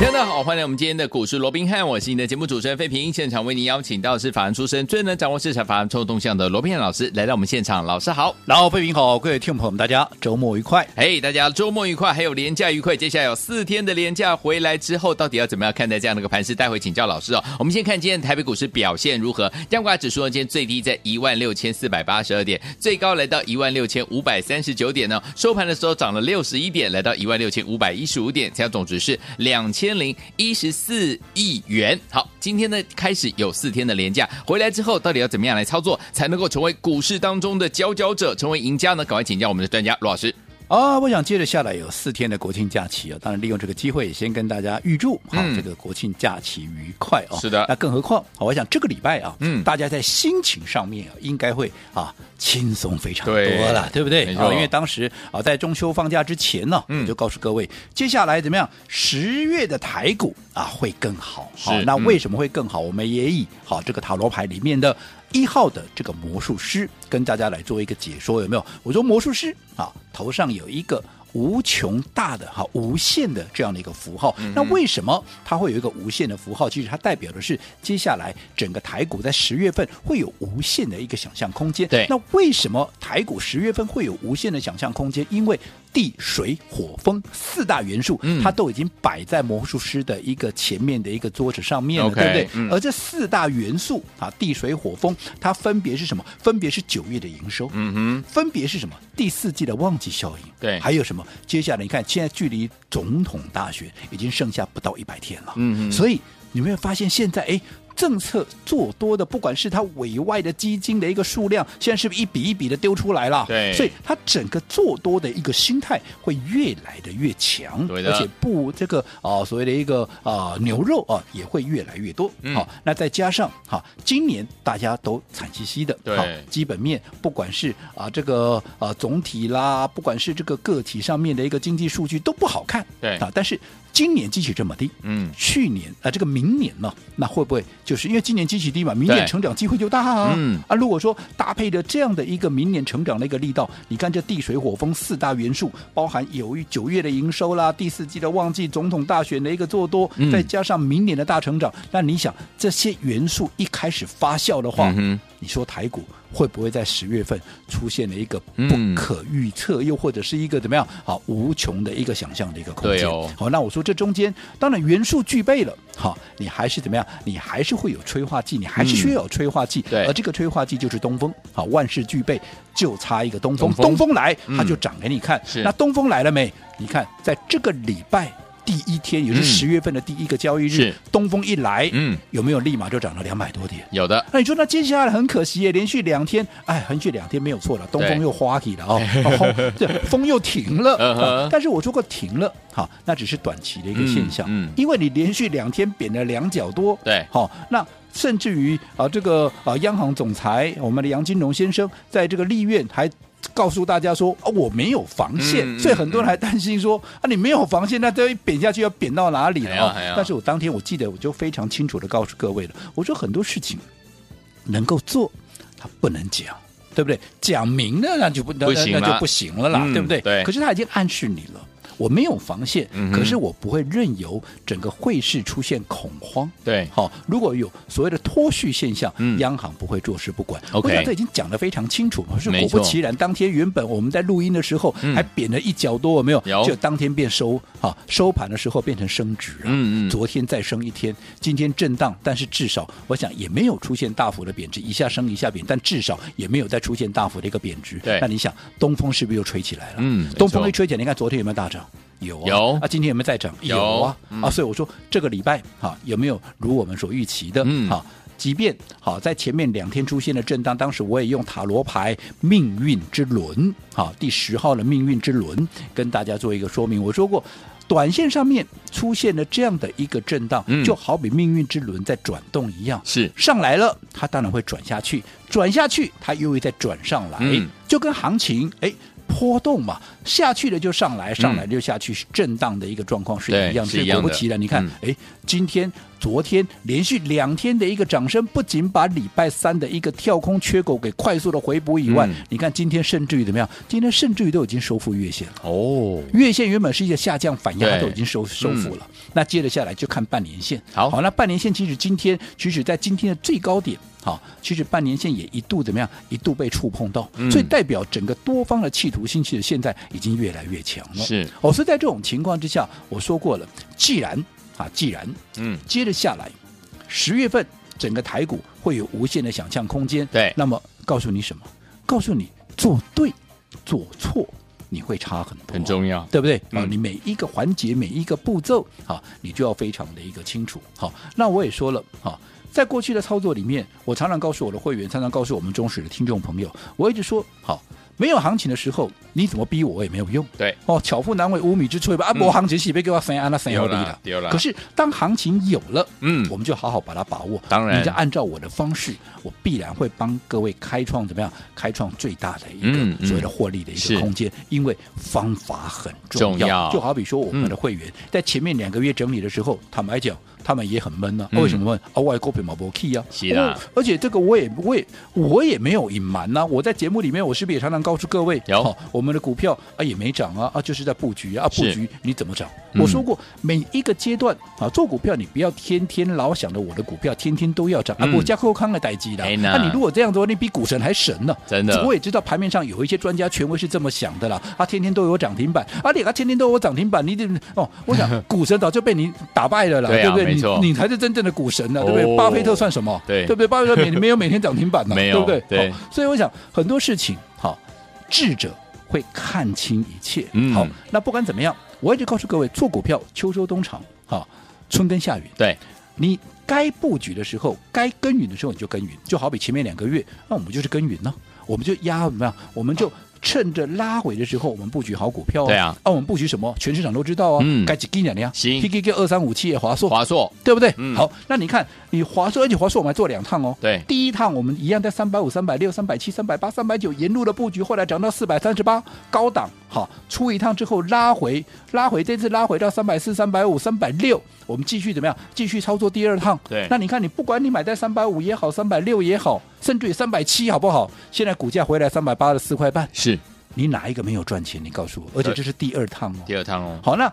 大家好，欢迎来我们今天的股市罗宾汉，我是你的节目主持人费平。现场为您邀请到的是法案出身、最能掌握市场法案臭动向的罗宾汉老师来到我们现场。老师好，然后费平好，各位听众朋友们，大家周末愉快。嘿大家周末愉快，还有廉价愉快。接下来有四天的廉价回来之后，到底要怎么样看待这样的一个盘势？待会请教老师哦。我们先看今天台北股市表现如何？加权指数呢，今天最低在一万六千四百八十二点，最高来到一万六千五百三十九点呢。收盘的时候涨了六十一点，来到一万六千五百一十五点，成交总值是两千零一十。四亿元。好，今天呢开始有四天的连假，回来之后到底要怎么样来操作，才能够成为股市当中的佼佼者，成为赢家呢？赶快请教我们的专家罗老师。啊，我想接着下来有四天的国庆假期啊，当然利用这个机会也先跟大家预祝好、嗯、这个国庆假期愉快哦。是的，那更何况，我想这个礼拜啊，嗯，大家在心情上面啊，应该会啊轻松非常多了，对，对不对？啊，因为当时啊在中秋放假之前呢，嗯，就告诉各位，接下来怎么样？十月的台股啊会更好。好，那为什么会更好？我们也以好这个塔罗牌里面的。一号的这个魔术师跟大家来做一个解说，有没有？我说魔术师啊，头上有一个。无穷大的哈，无限的这样的一个符号，嗯、那为什么它会有一个无限的符号？其实它代表的是接下来整个台股在十月份会有无限的一个想象空间。对，那为什么台股十月份会有无限的想象空间？因为地水火风四大元素，嗯、它都已经摆在魔术师的一个前面的一个桌子上面了，Okay, 对不对？嗯、而这四大元素啊，地水火风，它分别是什么？分别是九月的营收，嗯哼，分别是什么？第四季的旺季效应，对，还有什么？接下来你看，现在距离总统大选已经剩下不到一百天了，嗯嗯，所以你没有发现现在哎。政策做多的，不管是它委外的基金的一个数量，现在是不是一笔一笔的丢出来了？对，所以它整个做多的一个心态会越来的越强，而且不这个啊、呃、所谓的一个啊、呃、牛肉啊也会越来越多。好、嗯哦，那再加上哈、啊，今年大家都惨兮兮的，对、啊，基本面不管是啊这个啊总体啦，不管是这个个体上面的一个经济数据都不好看，对啊，但是。今年基期这么低，嗯，去年啊，这个明年呢，那会不会就是因为今年基期低嘛，明年成长机会就大啊？嗯。啊，如果说搭配着这样的一个明年成长的一个力道，你看这地水火风四大元素，包含有于九月的营收啦，第四季的旺季，总统大选的一个做多，嗯、再加上明年的大成长，那你想这些元素一开始发酵的话，嗯、哼你说台股？会不会在十月份出现了一个不可预测，嗯、又或者是一个怎么样好无穷的一个想象的一个空间？哦、好，那我说这中间当然元素具备了，好，你还是怎么样？你还是会有催化剂，你还是需要有催化剂。而这个催化剂就是东风。好，万事俱备，就差一个东风。东风，东风来，它就涨给你看。嗯，那东风来了没？你看，在这个礼拜。第一天也是十月份的第一个交易日，东风一来，嗯，有没有立马就涨了两百多点？有的。那你说那接下来很可惜耶，连续两天，哎，连续两天没有错了，东风又花起了哦，对，风又停了。但是我说过停了，好，那只是短期的一个现象，嗯，因为你连续两天贬了两角多，对，好，那甚至于啊，这个啊，央行总裁我们的杨金龙先生在这个立院还。告诉大家说啊，我没有防线，嗯、所以很多人还担心说啊，你没有防线，那这一贬下去要贬到哪里了？但是我当天我记得我就非常清楚的告诉各位了，我说很多事情能够做，他不能讲，对不对？讲明了那就不不行那就不行了啦，嗯、对不对？对。可是他已经暗示你了。我没有防线，可是我不会任由整个汇市出现恐慌。对，好，如果有所谓的脱序现象，央行不会坐视不管。我想这已经讲得非常清楚。可是果不其然，当天原本我们在录音的时候还贬了一角多，有没有？就当天变收，哈，收盘的时候变成升值了。嗯嗯。昨天再升一天，今天震荡，但是至少我想也没有出现大幅的贬值，一下升一下贬，但至少也没有再出现大幅的一个贬值。对。那你想，东风是不是又吹起来了？嗯。东风一吹起来，你看昨天有没有大涨？有啊，有啊，今天有没有在涨？有啊，嗯、啊，所以我说这个礼拜哈、啊、有没有如我们所预期的？嗯，好，即便好、啊、在前面两天出现了震荡，当时我也用塔罗牌命运之轮，好、啊，第十号的命运之轮跟大家做一个说明。我说过，短线上面出现了这样的一个震荡，嗯、就好比命运之轮在转动一样，是上来了，它当然会转下去，转下去它又会再转上来，嗯、就跟行情哎。波动嘛，下去了就上来，上来就下去，是震荡的一个状况是一样。的果不其然，你看，哎、嗯，今天、昨天连续两天的一个涨升，不仅把礼拜三的一个跳空缺口给快速的回补以外，嗯、你看今天甚至于怎么样？今天甚至于都已经收复月线了。哦，月线原本是一个下降反压，都已经收收复了。嗯、那接着下来就看半年线。好，好，那半年线其实今天，其实在今天的最高点。好，其实半年线也一度怎么样？一度被触碰到，嗯、所以代表整个多方的企图心其实现在已经越来越强了。是，哦，所以在这种情况之下，我说过了，既然啊，既然嗯，接着下来，十月份整个台股会有无限的想象空间。对，那么告诉你什么？告诉你做对做错，你会差很多，很重要，对不对？啊、嗯，你每一个环节每一个步骤，啊，你就要非常的一个清楚。好，那我也说了，好。在过去的操作里面，我常常告诉我的会员，常常告诉我们忠实的听众朋友，我一直说好。没有行情的时候，你怎么逼我，我也没有用。对哦，巧妇难为无米之炊吧。啊，没行情是别给我生啊，那生好低了。可是当行情有了，嗯，我们就好好把它把握。当然，你就按照我的方式，我必然会帮各位开创怎么样？开创最大的一个所谓的获利的一个空间。因为方法很重要。就好比说我们的会员在前面两个月整理的时候，坦白讲，他们也很闷呢。为什么闷？啊，外国股票没 key 啊。是啊。而且这个我也我也我也没有隐瞒呐。我在节目里面，我是不是也常常告诉各位，好，我们的股票啊也没涨啊啊，就是在布局啊，布局你怎么涨？我说过每一个阶段啊，做股票你不要天天老想着我的股票天天都要涨啊，不加扣康的待机的。那你如果这样做，你比股神还神呢。真的，我也知道盘面上有一些专家权威是这么想的啦，啊，天天都有涨停板，啊，你啊天天都有涨停板，你这哦，我想 股神早就被你打败了啦，对不对？你你才是真正的股神呢，对不对？巴菲特算什么？对，对不对？巴菲特每没有每天涨停板呢，对不对？对，所以我想很多事情。好智者会看清一切。嗯，好，那不管怎么样，我一直告诉各位，做股票秋收冬藏，好，春耕夏耘。对，你该布局的时候，该耕耘的时候，你就耕耘。就好比前面两个月，那我们就是耕耘呢，我们就压怎么样？我们就。趁着拉回的时候，我们布局好股票、哦。对啊，啊，我们布局什么？全市场都知道啊。嗯，该几几两呀？行，P K K 二三五七也华硕，华硕对不对？嗯，好，那你看，你华硕，而且华硕我们还做两趟哦。对，第一趟我们一样在三百五、三百六、三百七、三百八、三百九沿路的布局，后来涨到四百三十八，高档。好，出一趟之后拉回，拉回，这次拉回到三百四、三百五、三百六，我们继续怎么样？继续操作第二趟。对，那你看，你不管你买在三百五也好，三百六也好，甚至于三百七，好不好？现在股价回来三百八十四块半。是。你哪一个没有赚钱？你告诉我，而且这是第二趟哦。第二趟哦。好，那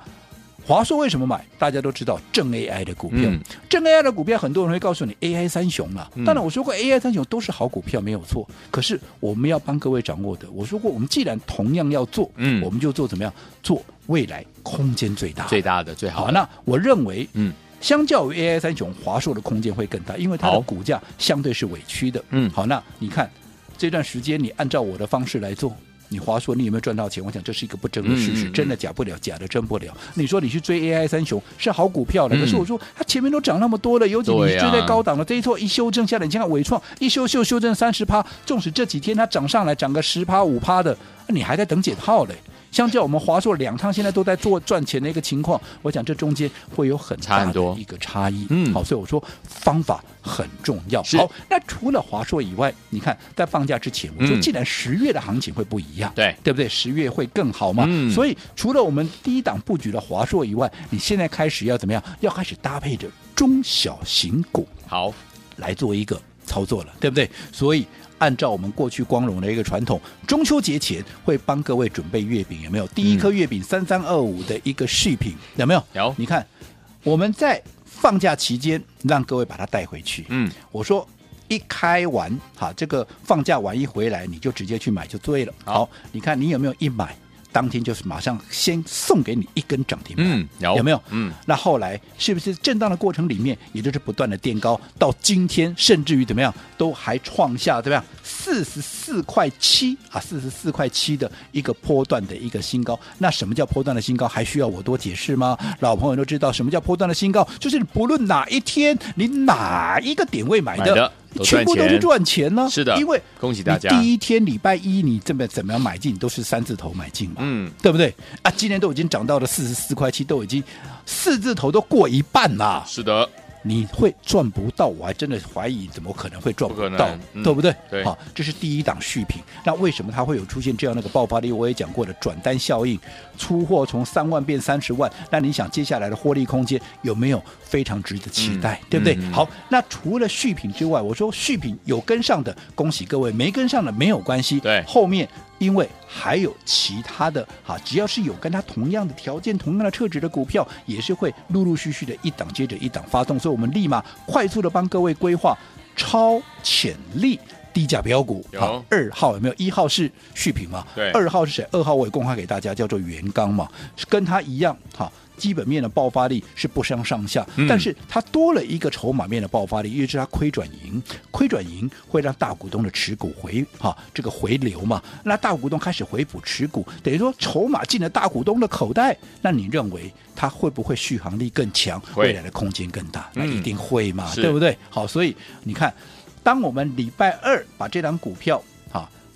华硕为什么买？大家都知道正 AI 的股票，嗯、正 AI 的股票，很多人会告诉你 AI 三雄了。嗯、当然，我说过 AI 三雄都是好股票，没有错。可是我们要帮各位掌握的，我说过，我们既然同样要做，嗯，我们就做怎么样？做未来空间最大、最大的、最好的。好，那我认为，嗯，相较于 AI 三雄，华硕的空间会更大，因为它的股价相对是委屈的。嗯，好，那你看这段时间，你按照我的方式来做。你华硕，你有没有赚到钱？我想这是一个不争的事实，真的假不了，假的真不了。你说你去追 AI 三雄是好股票的，可是我说它前面都涨那么多了，尤其你追在高档了，这一错一修正下来，你看伟创一修修修正三十趴，纵使这几天它涨上来涨个十趴五趴的，你还在等解套嘞。相较我们华硕两趟现在都在做赚钱的一个情况，我想这中间会有很大的一个差异。嗯，好，所以我说方法很重要。好，那除了华硕以外，你看在放假之前，我说既然十月的行情会不一样，对、嗯、对不对？十月会更好嘛。嗯，所以除了我们第一档布局的华硕以外，你现在开始要怎么样？要开始搭配着中小型股，好来做一个操作了，对不对？所以。按照我们过去光荣的一个传统，中秋节前会帮各位准备月饼，有没有？第一颗月饼三三二五的一个续品，有没有？有。你看，我们在放假期间让各位把它带回去。嗯，我说一开完，哈，这个放假完一回来，你就直接去买就对了。好，你看你有没有一买？当天就是马上先送给你一根涨停板，嗯，有，有没有？嗯，那后来是不是震荡的过程里面，也就是不断的垫高，到今天甚至于怎么样，都还创下怎么样四十四块七啊，四十四块七的一个波段的一个新高。那什么叫波段的新高？还需要我多解释吗？老朋友都知道什么叫波段的新高，就是不论哪一天你哪一个点位买的。买的全部都是赚钱呢，是的，因为恭喜大家。第一天礼拜一你这么怎么样买进，都是三字头买进嘛，嗯，对不对？啊，今天都已经涨到了四十四块七，都已经四字头都过一半啦，是的。你会赚不到，我还真的怀疑怎么可能会赚不到，不嗯、对不对？对，好，这是第一档续品。那为什么它会有出现这样的一个爆发力？我也讲过的，转单效应，出货从三万变三十万，那你想接下来的获利空间有没有非常值得期待？嗯、对不对？嗯、好，那除了续品之外，我说续品有跟上的，恭喜各位；没跟上的没有关系。对，后面。因为还有其他的哈，只要是有跟它同样的条件、同样的特质的股票，也是会陆陆续续的一档接着一档发动，所以我们立马快速的帮各位规划超潜力低价标股。好，二号有没有？一号是续品嘛？对。二号是谁？二号我也公开给大家，叫做元刚嘛，跟他一样哈。基本面的爆发力是不相上下，嗯、但是它多了一个筹码面的爆发力，因为是它亏转盈，亏转盈会让大股东的持股回哈这个回流嘛，那大股东开始回补持股，等于说筹码进了大股东的口袋，那你认为它会不会续航力更强，未来的空间更大？那一定会嘛，嗯、对不对？好，所以你看，当我们礼拜二把这张股票。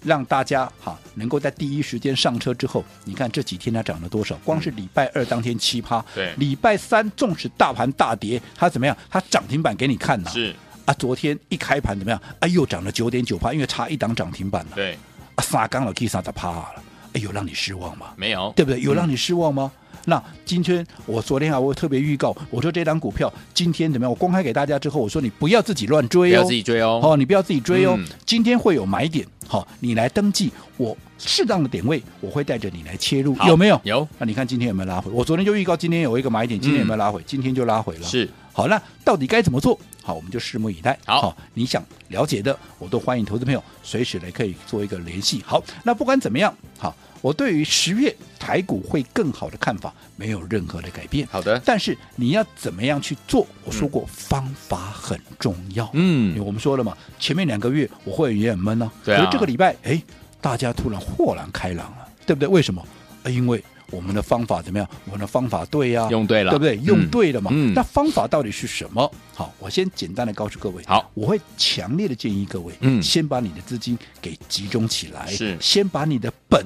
让大家哈能够在第一时间上车之后，你看这几天它涨了多少？光是礼拜二当天七趴，对，礼拜三纵使大盘大跌，它怎么样？它涨停板给你看呐。是啊，昨天一开盘怎么样？啊，又涨了九点九趴，因为差一档涨停板了。对，啊，三刚了，可以三十趴了。哎，有让你失望吗？没有，对不对？有让你失望吗？嗯那今天我昨天啊，我特别预告，我说这档股票今天怎么样？我公开给大家之后，我说你不要自己乱追哦，不要自己追哦，哦，你不要自己追哦。嗯、今天会有买点，好，你来登记，我适当的点位，我会带着你来切入，有没有？有。那你看今天有没有拉回？我昨天就预告今天有一个买点，今天有没有拉回？嗯、今天就拉回了。是。好，那到底该怎么做？好，我们就拭目以待。好，好，你想了解的，我都欢迎投资朋友随时来可以做一个联系。好，那不管怎么样，好。我对于十月台股会更好的看法没有任何的改变。好的，但是你要怎么样去做？我说过方法很重要。嗯，因为我们说了嘛，前面两个月我会员也很闷呢、啊。对啊。可是这个礼拜，哎，大家突然豁然开朗了，对不对？为什么？因为我们的方法怎么样？我们的方法对呀、啊，用对了，对不对？用对了嘛。嗯。那方法到底是什么？好，我先简单的告诉各位。好，我会强烈的建议各位，嗯，先把你的资金给集中起来，是，先把你的本。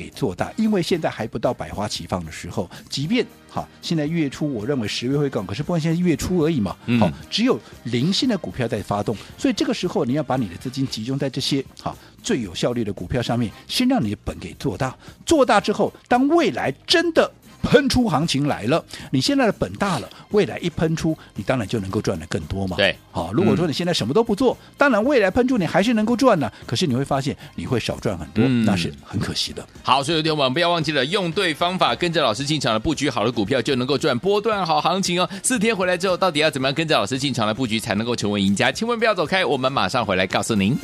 给做大，因为现在还不到百花齐放的时候。即便哈，现在月初我认为十月会更，可是不管现在月初而已嘛。好、嗯，只有零星的股票在发动，所以这个时候你要把你的资金集中在这些哈最有效率的股票上面，先让你的本给做大。做大之后，当未来真的。喷出行情来了，你现在的本大了，未来一喷出，你当然就能够赚的更多嘛。对，好，如果说你现在什么都不做，嗯、当然未来喷出你还是能够赚的，可是你会发现你会少赚很多，嗯、那是很可惜的。好，所以有点我们不要忘记了，用对方法，跟着老师进场的布局好的股票，就能够赚波段好行情哦。四天回来之后，到底要怎么样跟着老师进场来布局，才能够成为赢家？千万不要走开，我们马上回来告诉您。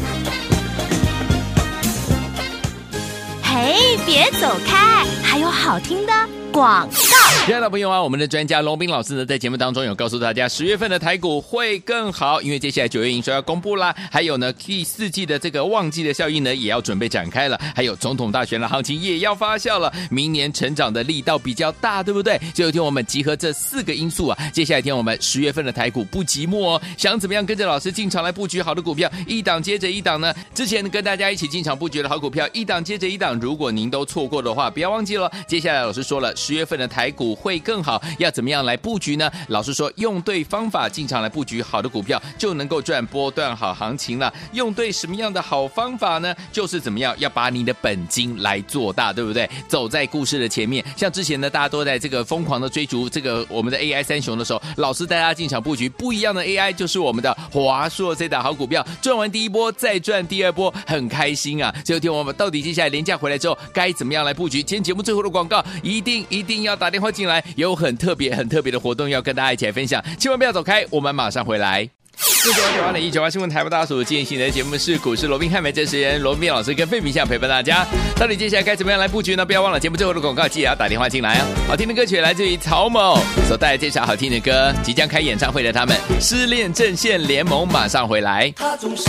哎，别走开，还有好听的。广告，亲爱的朋友啊，我们的专家龙斌老师呢，在节目当中有告诉大家，十月份的台股会更好，因为接下来九月营收要公布啦，还有呢第四季的这个旺季的效应呢，也要准备展开了，还有总统大选的行情也要发酵了，明年成长的力道比较大，对不对？所以有天我们集合这四个因素啊，接下来听我们十月份的台股不寂寞哦，想怎么样跟着老师进场来布局好的股票，一档接着一档呢？之前跟大家一起进场布局的好股票，一档接着一档，如果您都错过的话，不要忘记了，接下来老师说了。十月份的台股会更好，要怎么样来布局呢？老师说，用对方法进场来布局好的股票，就能够赚波段好行情了。用对什么样的好方法呢？就是怎么样要把你的本金来做大，对不对？走在故事的前面，像之前呢，大家都在这个疯狂的追逐这个我们的 AI 三雄的时候，老师带大家进场布局不一样的 AI，就是我们的华硕这档好股票，赚完第一波再赚第二波，很开心啊！最后听我们到底接下来廉价回来之后该怎么样来布局？今天节目最后的广告一定一定要。打电话进来，有很特别、很特别的活动要跟大家一起来分享，千万不要走开，我们马上回来。四九九八零一九八新闻台湾大所进行的节目是股市罗宾汉美真实人罗宾老师跟费明相陪伴大家。到底接下来该怎么样来布局呢？不要忘了节目最后的广告，记得要打电话进来哦！好听的歌曲来自于曹某所带来这首好听的歌，即将开演唱会的他们失恋阵线联盟马上回来。他总是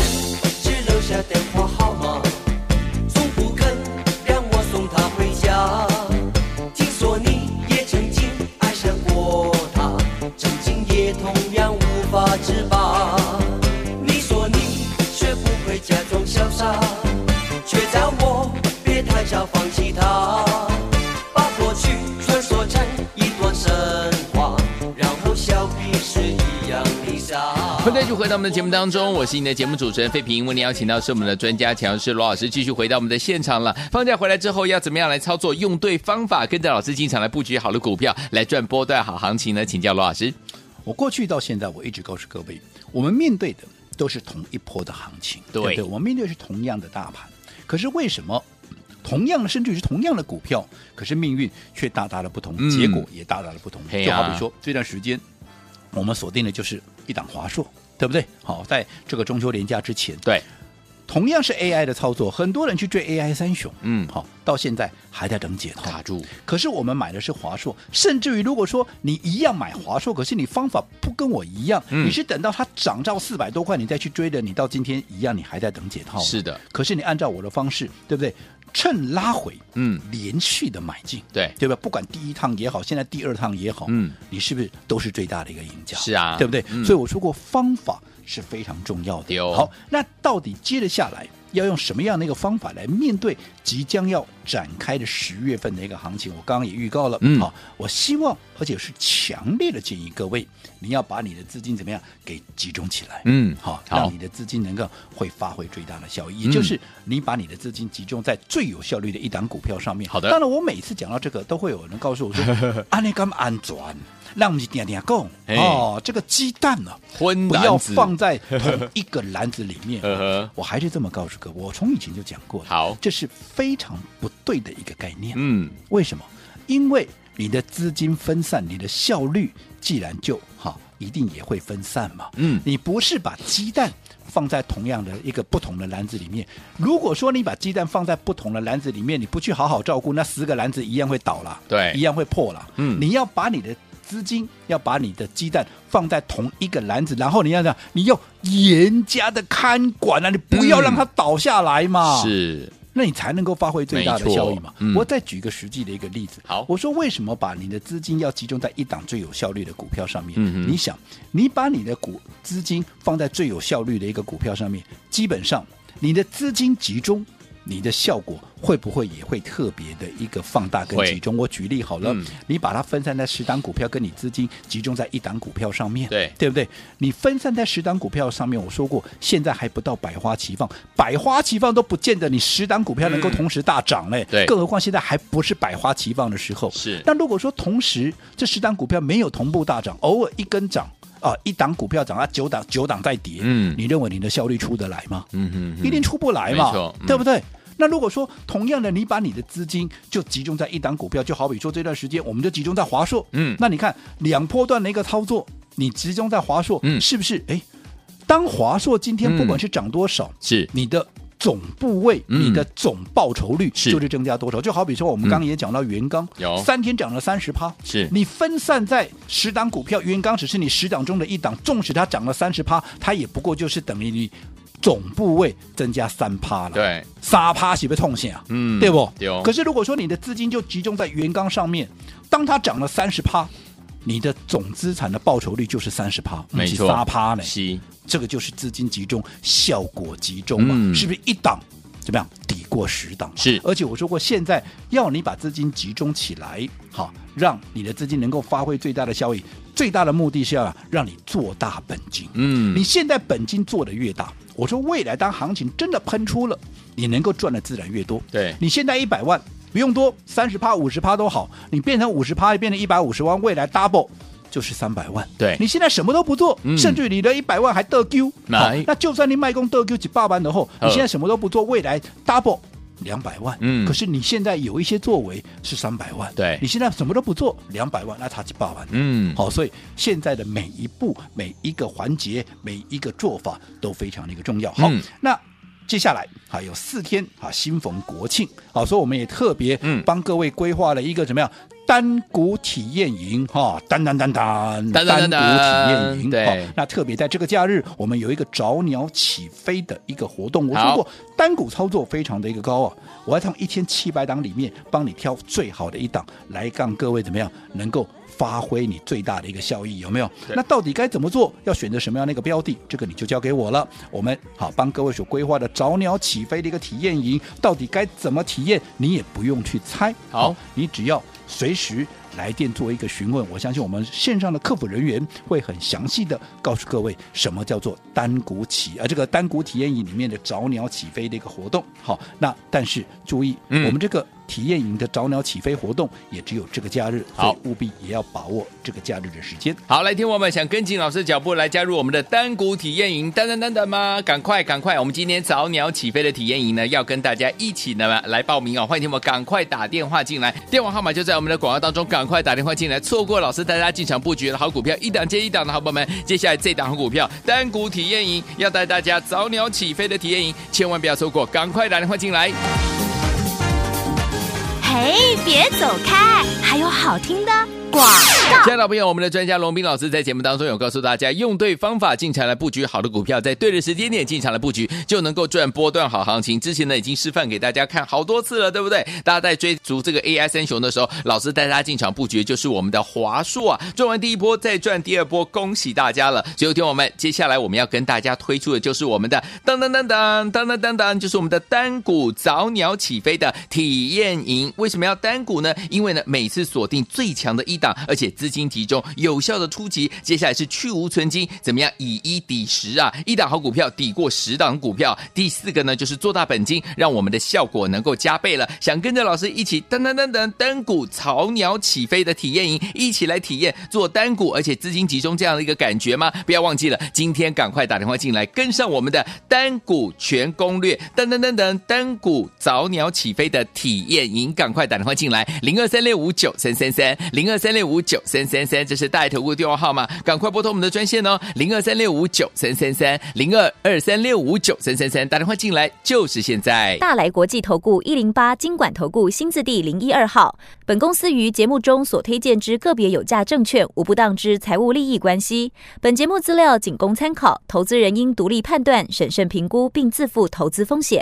只留下电话号是吧？你说你学不会假装潇洒，却叫我别太早放弃他，把过去传说成一段神话，然后笑彼此一样的。笑。欢迎继续回到我们的节目当中，我是你的节目主持人费平。为你邀请到是我们的专家强势罗老师，继续回到我们的现场了。放假回来之后要怎么样来操作？用对方法，跟着老师进场来布局好的股票，来赚波段好行情呢？请教罗老师。我过去到现在，我一直告诉各位，我们面对的都是同一波的行情，对，对不对？我们面对的是同样的大盘，可是为什么？同样的，甚至于是同样的股票，可是命运却大大的不同，嗯、结果也大大的不同。就好比说这段时间，我们锁定的就是一档华硕，对不对？好，在这个中秋连假之前，对。同样是 AI 的操作，很多人去追 AI 三雄，嗯，好，到现在还在等解套，卡住。可是我们买的是华硕，甚至于如果说你一样买华硕，可是你方法不跟我一样，嗯、你是等到它涨到四百多块你再去追的，你到今天一样，你还在等解套。是的，可是你按照我的方式，对不对？趁拉回，嗯，连续的买进，对，对吧？不管第一趟也好，现在第二趟也好，嗯，你是不是都是最大的一个赢家？是啊，对不对？嗯、所以我说过，方法是非常重要的。哦、好，那到底接着下来？要用什么样的一个方法来面对即将要展开的十月份的一个行情？我刚刚也预告了，嗯，好，我希望而且是强烈的建议各位，你要把你的资金怎么样给集中起来，嗯，好，让你的资金能够会发挥最大的效益，也就是你把你的资金集中在最有效率的一档股票上面。好的，当然我每次讲到这个，都会有人告诉我说，安利干嘛安全？让我们点点供哦，这个鸡蛋呢、啊，不要放在同一个篮子里面。我还是这么告诉各位，我从以前就讲过，好，这是非常不对的一个概念。嗯，为什么？因为你的资金分散，你的效率既然就哈，一定也会分散嘛。嗯，你不是把鸡蛋放在同样的一个不同的篮子里面。如果说你把鸡蛋放在不同的篮子里面，你不去好好照顾，那十个篮子一样会倒了，对，一样会破了。嗯，你要把你的。资金要把你的鸡蛋放在同一个篮子，然后你要这样，你要严加的看管啊，你不要让它倒下来嘛。嗯、是，那你才能够发挥最大的效益嘛。嗯、我再举一个实际的一个例子。好，我说为什么把你的资金要集中在一档最有效率的股票上面？你想，你把你的股资金放在最有效率的一个股票上面，基本上你的资金集中。你的效果会不会也会特别的一个放大跟集中？我举例好了，嗯、你把它分散在十档股票，跟你资金集中在一档股票上面，对对不对？你分散在十档股票上面，我说过，现在还不到百花齐放，百花齐放都不见得你十档股票能够同时大涨嘞。对、嗯，更何况现在还不是百花齐放的时候。是。但如果说同时这十档股票没有同步大涨，偶尔一根涨啊，一档股票涨啊，九档九档再跌，嗯，你认为你的效率出得来吗？嗯嗯，一定出不来嘛，错对不对？那如果说同样的，你把你的资金就集中在一档股票，就好比说这段时间我们就集中在华硕，嗯，那你看两波段的一个操作，你集中在华硕，嗯，是不是？哎，当华硕今天不管是涨多少，嗯、是。你的总部位，嗯、你的总报酬率就是增加多少？是就好比说我们刚刚也讲到元刚，有、嗯、三天涨了三十趴，是。你分散在十档股票，元刚只是你十档中的一档，纵使它涨了三十趴，它也不过就是等于你。总部位增加三趴了，对，三趴是不是痛险啊？嗯，对不？有。可是如果说你的资金就集中在原钢上面，当它涨了三十趴，你的总资产的报酬率就是三十趴，没错，三趴呢。是，这个就是资金集中，效果集中嘛？嗯、是不是一档怎么样抵过十档？是。而且我说过，现在要你把资金集中起来，好，让你的资金能够发挥最大的效益。最大的目的是要让你做大本金。嗯，你现在本金做的越大，我说未来当行情真的喷出了，你能够赚的自然越多。对，你现在一百万不用多，三十趴、五十趴都好，你变成五十趴，变成一百五十万，未来 double 就是三百万。对，你现在什么都不做，嗯、甚至你的一百万还得丢，来那就算你卖空得丢几百万的后，你现在什么都不做，未来 double。两百万，嗯，可是你现在有一些作为是三百万，对，你现在什么都不做，两百万那差几百万，嗯，好，所以现在的每一步、每一个环节、每一个做法都非常的一个重要。好，嗯、那接下来还有四天啊，新逢国庆，好，所以我们也特别嗯。帮各位规划了一个怎么样？单股体验营哈，单单单单，单股体验营。对，那特别在这个假日，我们有一个早鸟起飞的一个活动。我说过，单股操作非常的一个高啊，我要从一千七百档里面帮你挑最好的一档，来让各位怎么样能够发挥你最大的一个效益，有没有？那到底该怎么做？要选择什么样的一个标的？这个你就交给我了。我们好帮各位所规划的早鸟起飞的一个体验营，到底该怎么体验？你也不用去猜，好，你只要随时。来电做一个询问，我相信我们线上的客服人员会很详细的告诉各位什么叫做单股起啊，这个单股体验营里面的早鸟起飞的一个活动。好，那但是注意，嗯、我们这个。体验营的早鸟起飞活动也只有这个假日，好，务必也要把握这个假日的时间。好，来听我们想跟进老师的脚步来加入我们的单股体验营，等等等等吗？赶快赶快！我们今天早鸟起飞的体验营呢，要跟大家一起呢来报名哦。欢迎听我们赶快打电话进来，电话号码就在我们的广告当中，赶快打电话进来。错过老师带大家进场布局的好股票，一档接一档的好朋友们，接下来这档好股票单股体验营要带大家早鸟起飞的体验营，千万不要错过，赶快打电话进来。哎，别走开，还有好听的。广，亲爱的朋友，我们的专家龙斌老师在节目当中有告诉大家，用对方法进场来布局好的股票，在对的时间点进场来布局，就能够赚波段好行情。之前呢已经示范给大家看好多次了，对不对？大家在追逐这个 AI 三雄的时候，老师带大家进场布局就是我们的华硕啊，赚完第一波再赚第二波，恭喜大家了。最后听我们，接下来我们要跟大家推出的就是我们的当当当当当当当当，就是我们的单股早鸟起飞的体验营。为什么要单股呢？因为呢每次锁定最强的一。档，而且资金集中，有效的出击。接下来是去无存金，怎么样以一抵十啊？一档好股票抵过十档股票。第四个呢，就是做大本金，让我们的效果能够加倍了。想跟着老师一起噔噔噔噔单股早鸟起飞的体验营，一起来体验做单股，而且资金集中这样的一个感觉吗？不要忘记了，今天赶快打电话进来，跟上我们的单股全攻略，噔噔噔噔单股早鸟起飞的体验营，赶快打电话进来，零二三六五九三三三零二三。三六五九三三三，这是大来投顾电话号码，赶快拨通我们的专线哦，零二三六五九三三三，零二二三六五九三三三，打电话进来就是现在。大来国际投顾一零八金管投顾新字第零一二号，本公司于节目中所推荐之个别有价证券，无不当之财务利益关系。本节目资料仅供参考，投资人应独立判断、审慎评估，并自负投资风险。